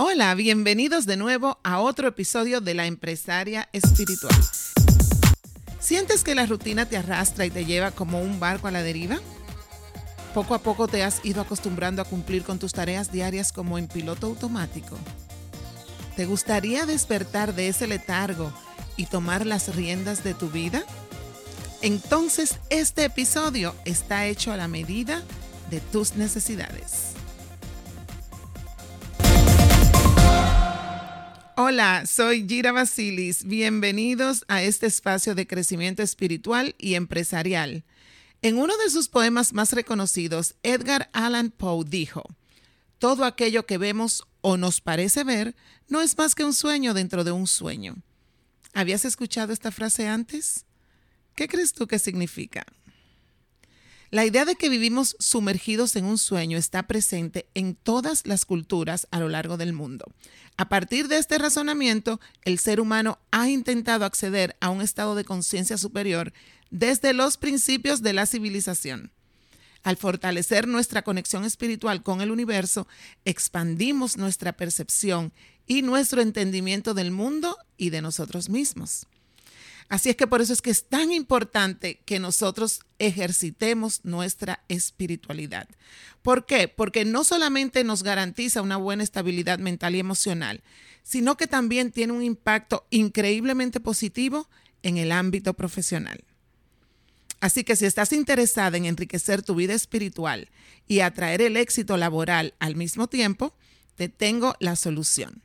Hola, bienvenidos de nuevo a otro episodio de La Empresaria Espiritual. ¿Sientes que la rutina te arrastra y te lleva como un barco a la deriva? Poco a poco te has ido acostumbrando a cumplir con tus tareas diarias como en piloto automático. ¿Te gustaría despertar de ese letargo y tomar las riendas de tu vida? Entonces este episodio está hecho a la medida de tus necesidades. Hola, soy Gira Basilis. Bienvenidos a este espacio de crecimiento espiritual y empresarial. En uno de sus poemas más reconocidos, Edgar Allan Poe dijo, Todo aquello que vemos o nos parece ver no es más que un sueño dentro de un sueño. ¿Habías escuchado esta frase antes? ¿Qué crees tú que significa? La idea de que vivimos sumergidos en un sueño está presente en todas las culturas a lo largo del mundo. A partir de este razonamiento, el ser humano ha intentado acceder a un estado de conciencia superior desde los principios de la civilización. Al fortalecer nuestra conexión espiritual con el universo, expandimos nuestra percepción y nuestro entendimiento del mundo y de nosotros mismos. Así es que por eso es que es tan importante que nosotros ejercitemos nuestra espiritualidad. ¿Por qué? Porque no solamente nos garantiza una buena estabilidad mental y emocional, sino que también tiene un impacto increíblemente positivo en el ámbito profesional. Así que si estás interesada en enriquecer tu vida espiritual y atraer el éxito laboral al mismo tiempo, te tengo la solución.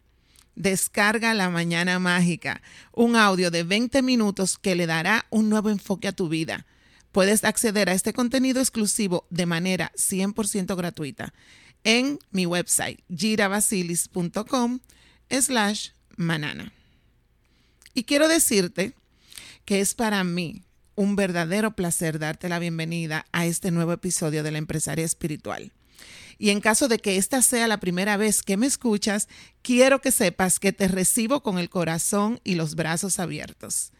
Descarga La Mañana Mágica, un audio de 20 minutos que le dará un nuevo enfoque a tu vida. Puedes acceder a este contenido exclusivo de manera 100% gratuita en mi website girabasilis.com slash manana. Y quiero decirte que es para mí un verdadero placer darte la bienvenida a este nuevo episodio de la empresaria espiritual. Y en caso de que esta sea la primera vez que me escuchas, quiero que sepas que te recibo con el corazón y los brazos abiertos.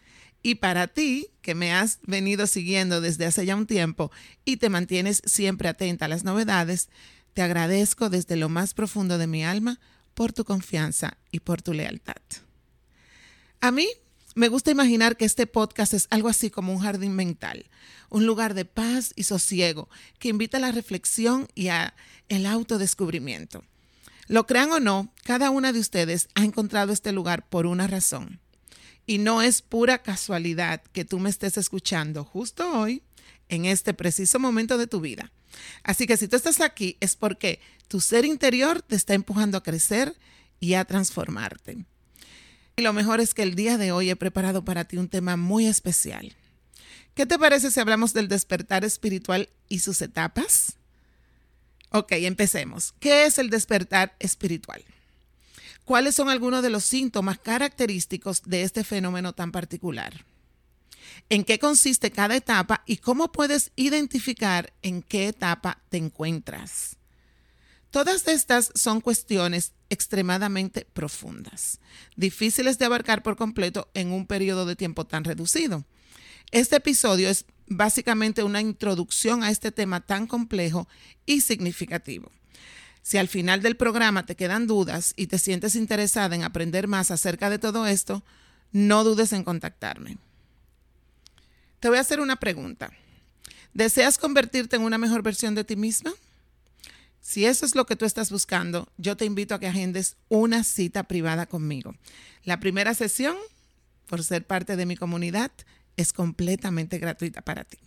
Y para ti, que me has venido siguiendo desde hace ya un tiempo y te mantienes siempre atenta a las novedades, te agradezco desde lo más profundo de mi alma por tu confianza y por tu lealtad. A mí me gusta imaginar que este podcast es algo así como un jardín mental, un lugar de paz y sosiego que invita a la reflexión y a el autodescubrimiento. Lo crean o no, cada una de ustedes ha encontrado este lugar por una razón. Y no es pura casualidad que tú me estés escuchando justo hoy, en este preciso momento de tu vida. Así que si tú estás aquí es porque tu ser interior te está empujando a crecer y a transformarte. Y lo mejor es que el día de hoy he preparado para ti un tema muy especial. ¿Qué te parece si hablamos del despertar espiritual y sus etapas? Ok, empecemos. ¿Qué es el despertar espiritual? ¿Cuáles son algunos de los síntomas característicos de este fenómeno tan particular? ¿En qué consiste cada etapa y cómo puedes identificar en qué etapa te encuentras? Todas estas son cuestiones extremadamente profundas, difíciles de abarcar por completo en un periodo de tiempo tan reducido. Este episodio es básicamente una introducción a este tema tan complejo y significativo. Si al final del programa te quedan dudas y te sientes interesada en aprender más acerca de todo esto, no dudes en contactarme. Te voy a hacer una pregunta. ¿Deseas convertirte en una mejor versión de ti misma? Si eso es lo que tú estás buscando, yo te invito a que agendes una cita privada conmigo. La primera sesión, por ser parte de mi comunidad, es completamente gratuita para ti.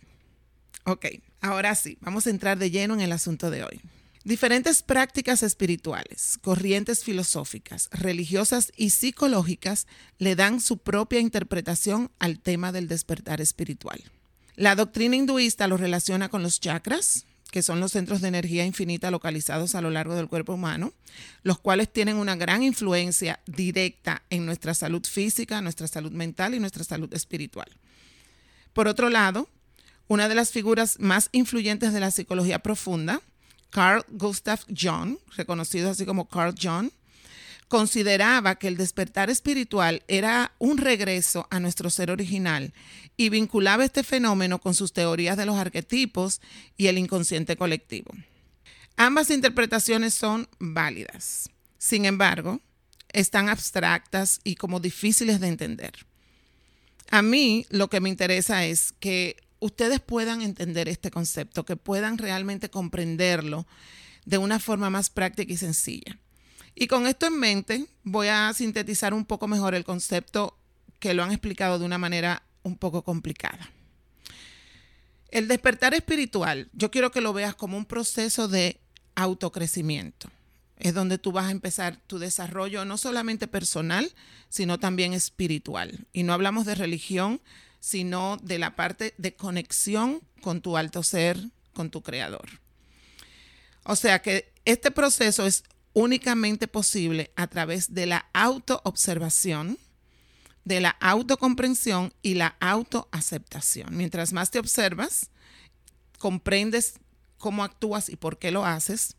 Ok, ahora sí, vamos a entrar de lleno en el asunto de hoy. Diferentes prácticas espirituales, corrientes filosóficas, religiosas y psicológicas le dan su propia interpretación al tema del despertar espiritual. La doctrina hinduista lo relaciona con los chakras, que son los centros de energía infinita localizados a lo largo del cuerpo humano, los cuales tienen una gran influencia directa en nuestra salud física, nuestra salud mental y nuestra salud espiritual. Por otro lado, una de las figuras más influyentes de la psicología profunda, Carl Gustav Jung, reconocido así como Carl Jung, consideraba que el despertar espiritual era un regreso a nuestro ser original y vinculaba este fenómeno con sus teorías de los arquetipos y el inconsciente colectivo. Ambas interpretaciones son válidas. Sin embargo, están abstractas y como difíciles de entender. A mí lo que me interesa es que ustedes puedan entender este concepto, que puedan realmente comprenderlo de una forma más práctica y sencilla. Y con esto en mente, voy a sintetizar un poco mejor el concepto que lo han explicado de una manera un poco complicada. El despertar espiritual, yo quiero que lo veas como un proceso de autocrecimiento. Es donde tú vas a empezar tu desarrollo no solamente personal, sino también espiritual. Y no hablamos de religión, sino de la parte de conexión con tu alto ser, con tu creador. O sea que este proceso es únicamente posible a través de la autoobservación, de la autocomprensión y la autoaceptación. Mientras más te observas, comprendes cómo actúas y por qué lo haces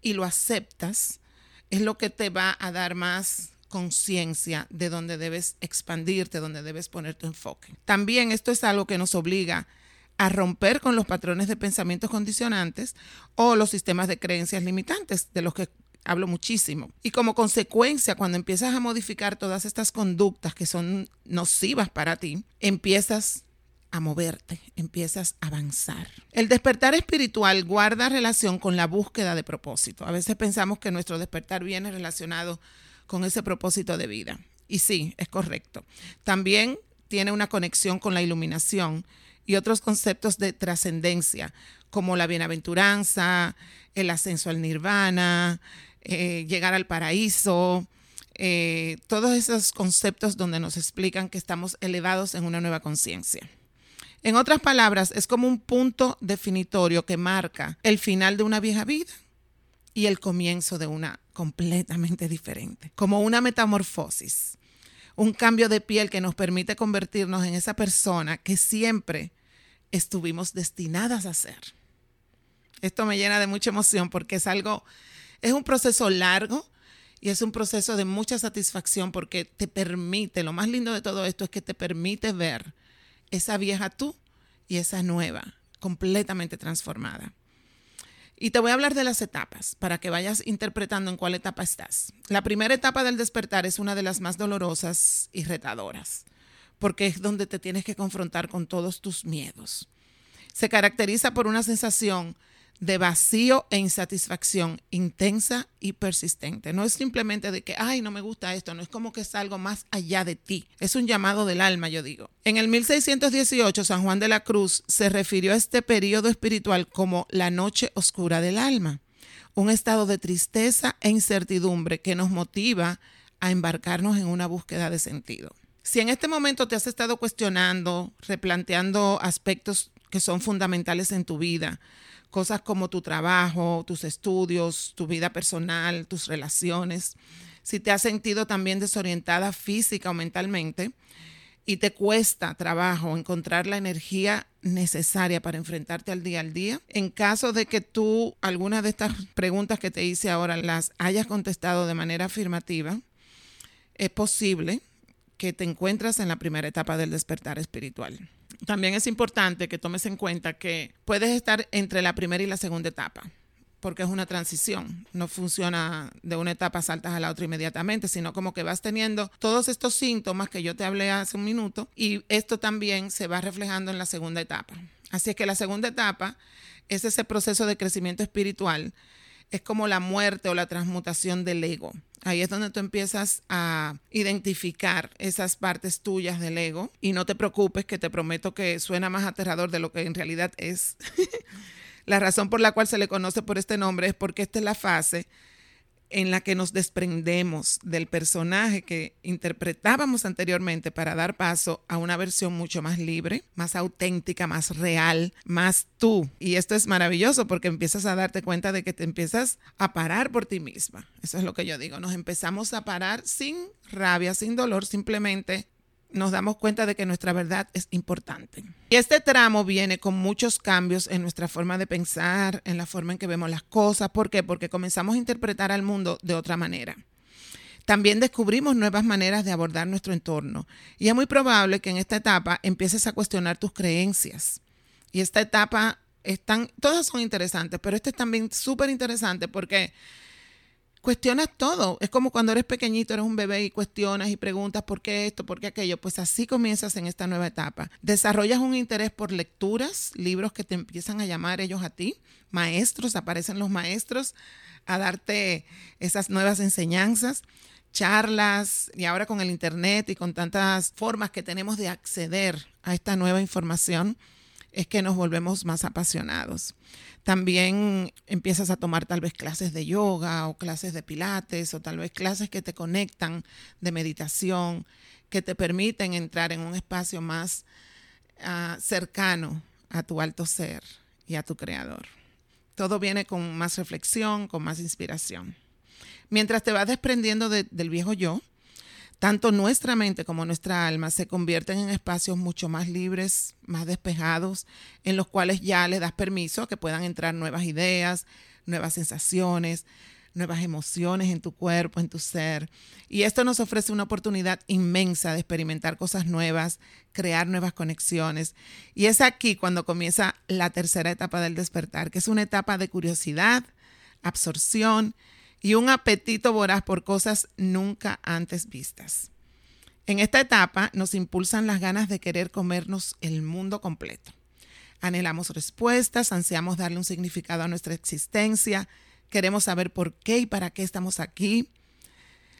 y lo aceptas, es lo que te va a dar más conciencia de dónde debes expandirte, dónde debes poner tu enfoque. También esto es algo que nos obliga a romper con los patrones de pensamientos condicionantes o los sistemas de creencias limitantes de los que hablo muchísimo. Y como consecuencia, cuando empiezas a modificar todas estas conductas que son nocivas para ti, empiezas a moverte, empiezas a avanzar. El despertar espiritual guarda relación con la búsqueda de propósito. A veces pensamos que nuestro despertar viene relacionado con ese propósito de vida. Y sí, es correcto. También tiene una conexión con la iluminación y otros conceptos de trascendencia, como la bienaventuranza, el ascenso al nirvana, eh, llegar al paraíso, eh, todos esos conceptos donde nos explican que estamos elevados en una nueva conciencia. En otras palabras, es como un punto definitorio que marca el final de una vieja vida y el comienzo de una completamente diferente, como una metamorfosis, un cambio de piel que nos permite convertirnos en esa persona que siempre estuvimos destinadas a ser. Esto me llena de mucha emoción porque es algo es un proceso largo y es un proceso de mucha satisfacción porque te permite, lo más lindo de todo esto es que te permite ver esa vieja tú y esa nueva, completamente transformada. Y te voy a hablar de las etapas para que vayas interpretando en cuál etapa estás. La primera etapa del despertar es una de las más dolorosas y retadoras, porque es donde te tienes que confrontar con todos tus miedos. Se caracteriza por una sensación de vacío e insatisfacción intensa y persistente. No es simplemente de que, ay, no me gusta esto, no es como que es algo más allá de ti. Es un llamado del alma, yo digo. En el 1618, San Juan de la Cruz se refirió a este periodo espiritual como la noche oscura del alma, un estado de tristeza e incertidumbre que nos motiva a embarcarnos en una búsqueda de sentido. Si en este momento te has estado cuestionando, replanteando aspectos que son fundamentales en tu vida, cosas como tu trabajo, tus estudios, tu vida personal, tus relaciones, si te has sentido también desorientada física o mentalmente y te cuesta trabajo encontrar la energía necesaria para enfrentarte al día al día, en caso de que tú algunas de estas preguntas que te hice ahora las hayas contestado de manera afirmativa, es posible que te encuentras en la primera etapa del despertar espiritual también es importante que tomes en cuenta que puedes estar entre la primera y la segunda etapa, porque es una transición. No funciona de una etapa saltas a la otra inmediatamente, sino como que vas teniendo todos estos síntomas que yo te hablé hace un minuto y esto también se va reflejando en la segunda etapa. Así es que la segunda etapa es ese proceso de crecimiento espiritual es como la muerte o la transmutación del ego. Ahí es donde tú empiezas a identificar esas partes tuyas del ego y no te preocupes que te prometo que suena más aterrador de lo que en realidad es. la razón por la cual se le conoce por este nombre es porque esta es la fase en la que nos desprendemos del personaje que interpretábamos anteriormente para dar paso a una versión mucho más libre, más auténtica, más real, más tú. Y esto es maravilloso porque empiezas a darte cuenta de que te empiezas a parar por ti misma. Eso es lo que yo digo, nos empezamos a parar sin rabia, sin dolor, simplemente nos damos cuenta de que nuestra verdad es importante. Y este tramo viene con muchos cambios en nuestra forma de pensar, en la forma en que vemos las cosas. ¿Por qué? Porque comenzamos a interpretar al mundo de otra manera. También descubrimos nuevas maneras de abordar nuestro entorno. Y es muy probable que en esta etapa empieces a cuestionar tus creencias. Y esta etapa están, todas son interesantes, pero esta es también súper interesante porque cuestionas todo. Es como cuando eres pequeñito, eres un bebé y cuestionas y preguntas por qué esto, por qué aquello. Pues así comienzas en esta nueva etapa. Desarrollas un interés por lecturas, libros que te empiezan a llamar ellos a ti, maestros, aparecen los maestros a darte esas nuevas enseñanzas charlas y ahora con el internet y con tantas formas que tenemos de acceder a esta nueva información, es que nos volvemos más apasionados. También empiezas a tomar tal vez clases de yoga o clases de pilates o tal vez clases que te conectan de meditación, que te permiten entrar en un espacio más ah, cercano a tu alto ser y a tu creador. Todo viene con más reflexión, con más inspiración. Mientras te vas desprendiendo del viejo yo, tanto nuestra mente como nuestra alma se convierten en espacios mucho más libres, más despejados, en los cuales ya le das permiso a que puedan entrar nuevas ideas, nuevas sensaciones, nuevas emociones en tu cuerpo, en tu ser. Y esto nos ofrece una oportunidad inmensa de experimentar cosas nuevas, crear nuevas conexiones. Y es aquí cuando comienza la tercera etapa del despertar, que es una etapa de curiosidad, absorción y un apetito voraz por cosas nunca antes vistas. En esta etapa nos impulsan las ganas de querer comernos el mundo completo. Anhelamos respuestas, ansiamos darle un significado a nuestra existencia, queremos saber por qué y para qué estamos aquí.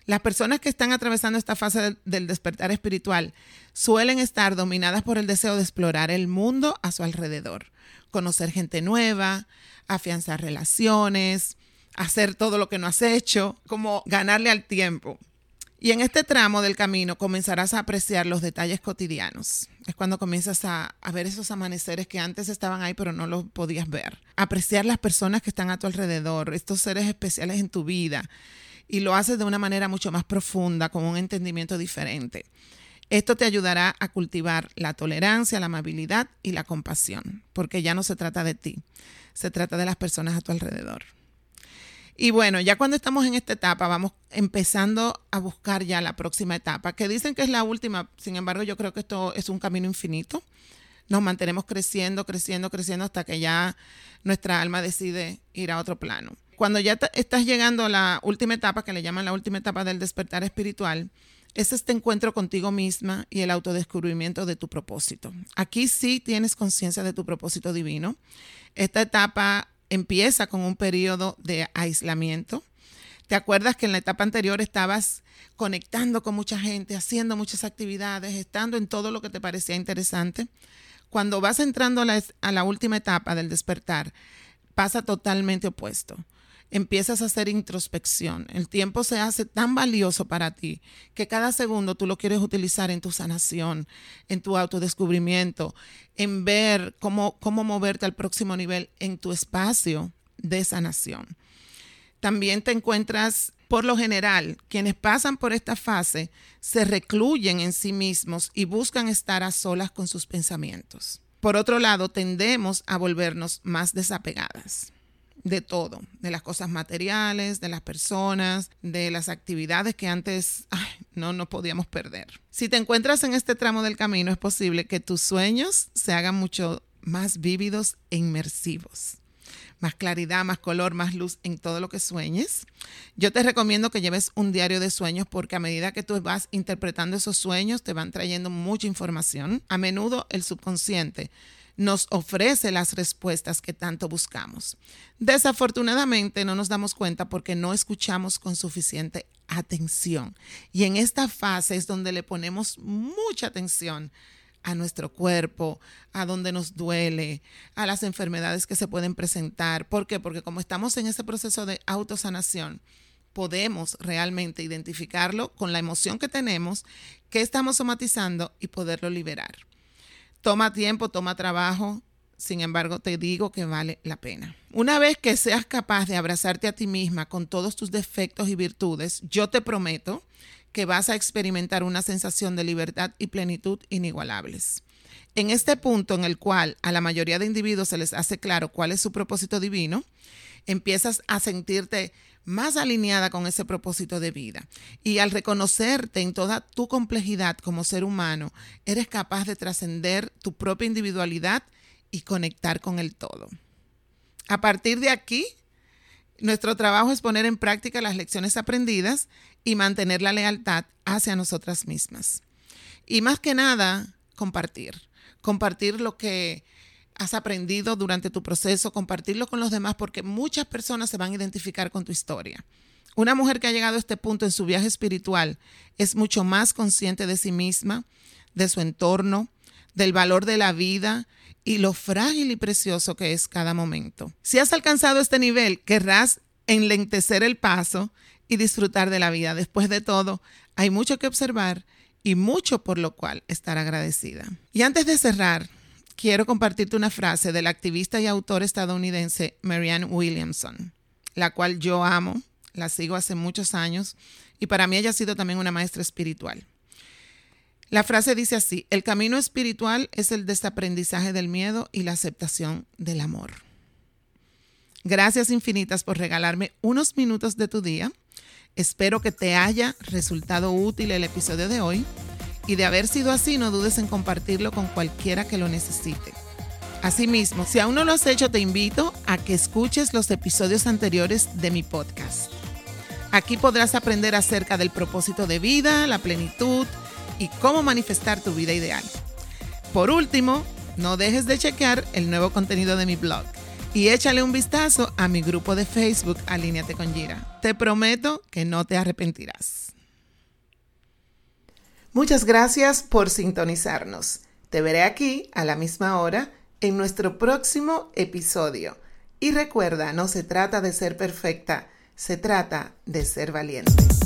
Las personas que están atravesando esta fase del despertar espiritual suelen estar dominadas por el deseo de explorar el mundo a su alrededor, conocer gente nueva, afianzar relaciones, hacer todo lo que no has hecho, como ganarle al tiempo. Y en este tramo del camino comenzarás a apreciar los detalles cotidianos. Es cuando comienzas a, ver esos amaneceres que antes estaban ahí pero no los podías ver. Apreciar las personas que están a tu alrededor, estos seres especiales en tu vida. Y lo haces de una manera mucho más profunda, con un entendimiento diferente. Esto te ayudará a cultivar la tolerancia, la amabilidad y la compasión, porque ya no se trata de ti, se trata de las personas a tu alrededor. Y bueno, ya cuando estamos en esta etapa, vamos empezando a buscar ya la próxima etapa, que dicen que es la última, sin embargo yo creo que esto es un camino infinito. Nos mantenemos creciendo, creciendo, creciendo hasta que ya nuestra alma decide ir a otro plano. Cuando ya estás llegando a la última etapa, que le llaman la última etapa del despertar espiritual, es este encuentro contigo misma y el autodescubrimiento de tu propósito. Aquí sí tienes conciencia de tu propósito divino. Esta etapa empieza con un periodo de aislamiento. ¿Te acuerdas que en la etapa anterior estabas conectando con mucha gente, haciendo muchas actividades, estando en todo lo que te parecía interesante? Cuando vas entrando a la, a la última etapa del despertar, pasa totalmente opuesto empiezas a hacer introspección. El tiempo se hace tan valioso para ti que cada segundo tú lo quieres utilizar en tu sanación, en tu autodescubrimiento, en ver cómo, cómo moverte al próximo nivel en tu espacio de sanación. También te encuentras, por lo general, quienes pasan por esta fase se recluyen en sí mismos y buscan estar a solas con sus pensamientos. Por otro lado, tendemos a volvernos más desapegadas de todo, de las cosas materiales, de las personas, de las actividades que antes no nos podíamos perder. Si te encuentras en este tramo del camino, es posible que tus sueños se hagan mucho más vívidos e inmersivos. Más claridad, más color, más luz en todo lo que sueñes. Yo te recomiendo que lleves un diario de sueños porque a medida que tú vas interpretando esos sueños te van trayendo mucha información. A menudo el subconsciente nos ofrece las respuestas que tanto buscamos. Desafortunadamente no nos damos cuenta porque no escuchamos con suficiente atención. Y en esta fase es donde le ponemos mucha atención a nuestro cuerpo, a donde nos duele, a las enfermedades que se pueden presentar. ¿Por qué? Porque como estamos en ese proceso de autosanación, podemos realmente identificarlo con la emoción que tenemos, que estamos somatizando y poderlo liberar. Toma tiempo, toma trabajo, sin embargo te digo que vale la pena. Una vez que seas capaz de abrazarte a ti misma con todos tus defectos y virtudes, yo te prometo que vas a experimentar una sensación de libertad y plenitud inigualables. En este punto en el cual a la mayoría de individuos se les hace claro cuál es su propósito divino, empiezas a sentirte más alineada con ese propósito de vida. Y al reconocerte en toda tu complejidad como ser humano, eres capaz de trascender tu propia individualidad y conectar con el todo. A partir de aquí, nuestro trabajo es poner en práctica las lecciones aprendidas y mantener la lealtad hacia nosotras mismas. Y más que nada, compartir. Compartir lo que has aprendido durante tu proceso, compartirlo con los demás, porque muchas personas se van a identificar con tu historia. Una mujer que ha llegado a este punto en su viaje espiritual es mucho más consciente de sí misma, de su entorno, del valor de la vida y lo frágil y precioso que es cada momento. Si has alcanzado este nivel, querrás enlentecer el paso y disfrutar de la vida. Después de todo, hay mucho que observar y mucho por lo cual estar agradecida. Y antes de cerrar, quiero compartirte una frase del activista y autor estadounidense Marianne Williamson, la cual yo amo, la sigo hace muchos años y para mí ella ha sido también una maestra espiritual. La frase dice así, el camino espiritual es el desaprendizaje del miedo y la aceptación del amor. Gracias infinitas por regalarme unos minutos de tu día. Espero que te haya resultado útil el episodio de hoy y de haber sido así, no dudes en compartirlo con cualquiera que lo necesite. Asimismo, si aún no lo has hecho, te invito a que escuches los episodios anteriores de mi podcast. Aquí podrás aprender acerca del propósito de vida, la plenitud y cómo manifestar tu vida ideal. Por último, no dejes de chequear el nuevo contenido de mi blog y échale un vistazo a mi grupo de Facebook Alíneate con Gira. Te prometo que no te arrepentirás. Muchas gracias por sintonizarnos. Te veré aquí a la misma hora en nuestro próximo episodio. Y recuerda, no se trata de ser perfecta, se trata de ser valiente.